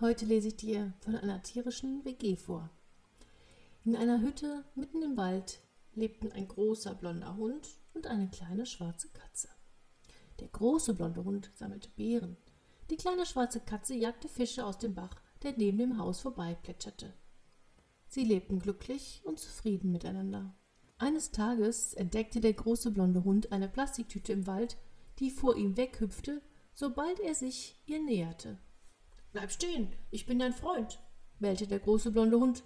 Heute lese ich dir von einer tierischen WG vor. In einer Hütte mitten im Wald lebten ein großer blonder Hund und eine kleine schwarze Katze. Der große blonde Hund sammelte Beeren. Die kleine schwarze Katze jagte Fische aus dem Bach, der neben dem Haus vorbeiplätscherte. Sie lebten glücklich und zufrieden miteinander. Eines Tages entdeckte der große blonde Hund eine Plastiktüte im Wald, die vor ihm weghüpfte, sobald er sich ihr näherte. Bleib stehen, ich bin dein Freund, bellte der große blonde Hund.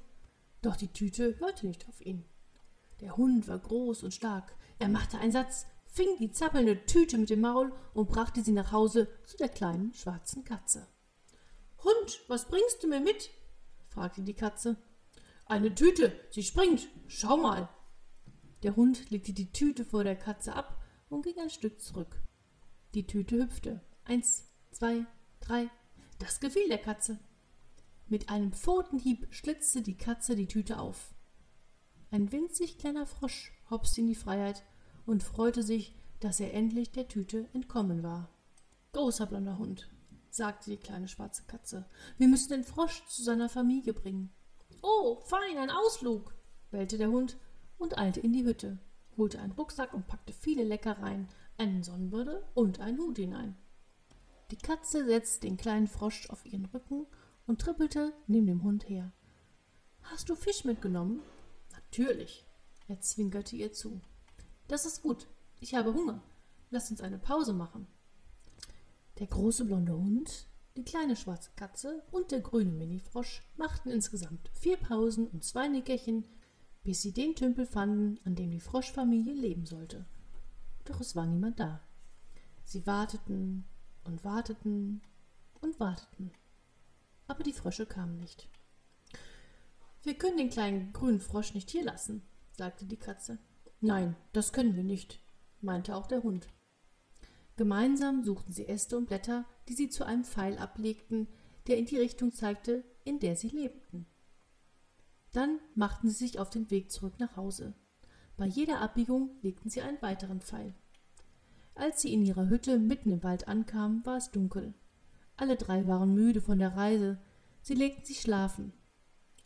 Doch die Tüte hörte nicht auf ihn. Der Hund war groß und stark. Er machte einen Satz, fing die zappelnde Tüte mit dem Maul und brachte sie nach Hause zu der kleinen schwarzen Katze. Hund, was bringst du mir mit? fragte die Katze. Eine Tüte, sie springt. Schau mal. Der Hund legte die Tüte vor der Katze ab und ging ein Stück zurück. Die Tüte hüpfte. Eins, zwei, drei. Das gefiel der Katze. Mit einem Pfotenhieb schlitzte die Katze die Tüte auf. Ein winzig kleiner Frosch hopste in die Freiheit und freute sich, dass er endlich der Tüte entkommen war. Großer blonder Hund, sagte die kleine schwarze Katze, wir müssen den Frosch zu seiner Familie bringen. Oh, fein, ein Ausflug, bellte der Hund und eilte in die Hütte, holte einen Rucksack und packte viele Leckereien, einen Sonnenbrille und einen Hut hinein. Die Katze setzte den kleinen Frosch auf ihren Rücken und trippelte neben dem Hund her. Hast du Fisch mitgenommen? Natürlich. Er zwinkerte ihr zu. Das ist gut. Ich habe Hunger. Lass uns eine Pause machen. Der große blonde Hund die kleine schwarze Katze und der grüne Minifrosch machten insgesamt vier Pausen und zwei Nickerchen, bis sie den Tümpel fanden, an dem die Froschfamilie leben sollte. Doch es war niemand da. Sie warteten und warteten und warteten. Aber die Frösche kamen nicht. Wir können den kleinen grünen Frosch nicht hier lassen, sagte die Katze. Nein, das können wir nicht, meinte auch der Hund. Gemeinsam suchten sie Äste und Blätter, die sie zu einem Pfeil ablegten, der in die Richtung zeigte, in der sie lebten. Dann machten sie sich auf den Weg zurück nach Hause. Bei jeder Abbiegung legten sie einen weiteren Pfeil. Als sie in ihrer Hütte mitten im Wald ankamen, war es dunkel. Alle drei waren müde von der Reise. Sie legten sich schlafen.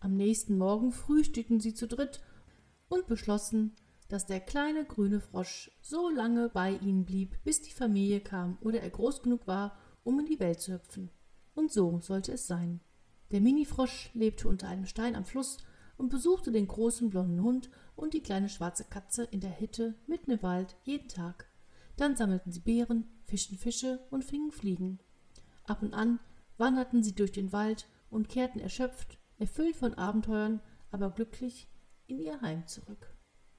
Am nächsten Morgen frühstückten sie zu dritt und beschlossen, dass der kleine grüne Frosch so lange bei ihnen blieb, bis die Familie kam oder er groß genug war, um in die Welt zu hüpfen. Und so sollte es sein. Der Minifrosch lebte unter einem Stein am Fluss und besuchte den großen blonden Hund und die kleine schwarze Katze in der Hitte mitten im Wald jeden Tag. Dann sammelten sie Beeren, fischten Fische und fingen Fliegen. Ab und an wanderten sie durch den Wald und kehrten erschöpft, erfüllt von Abenteuern, aber glücklich in ihr Heim zurück.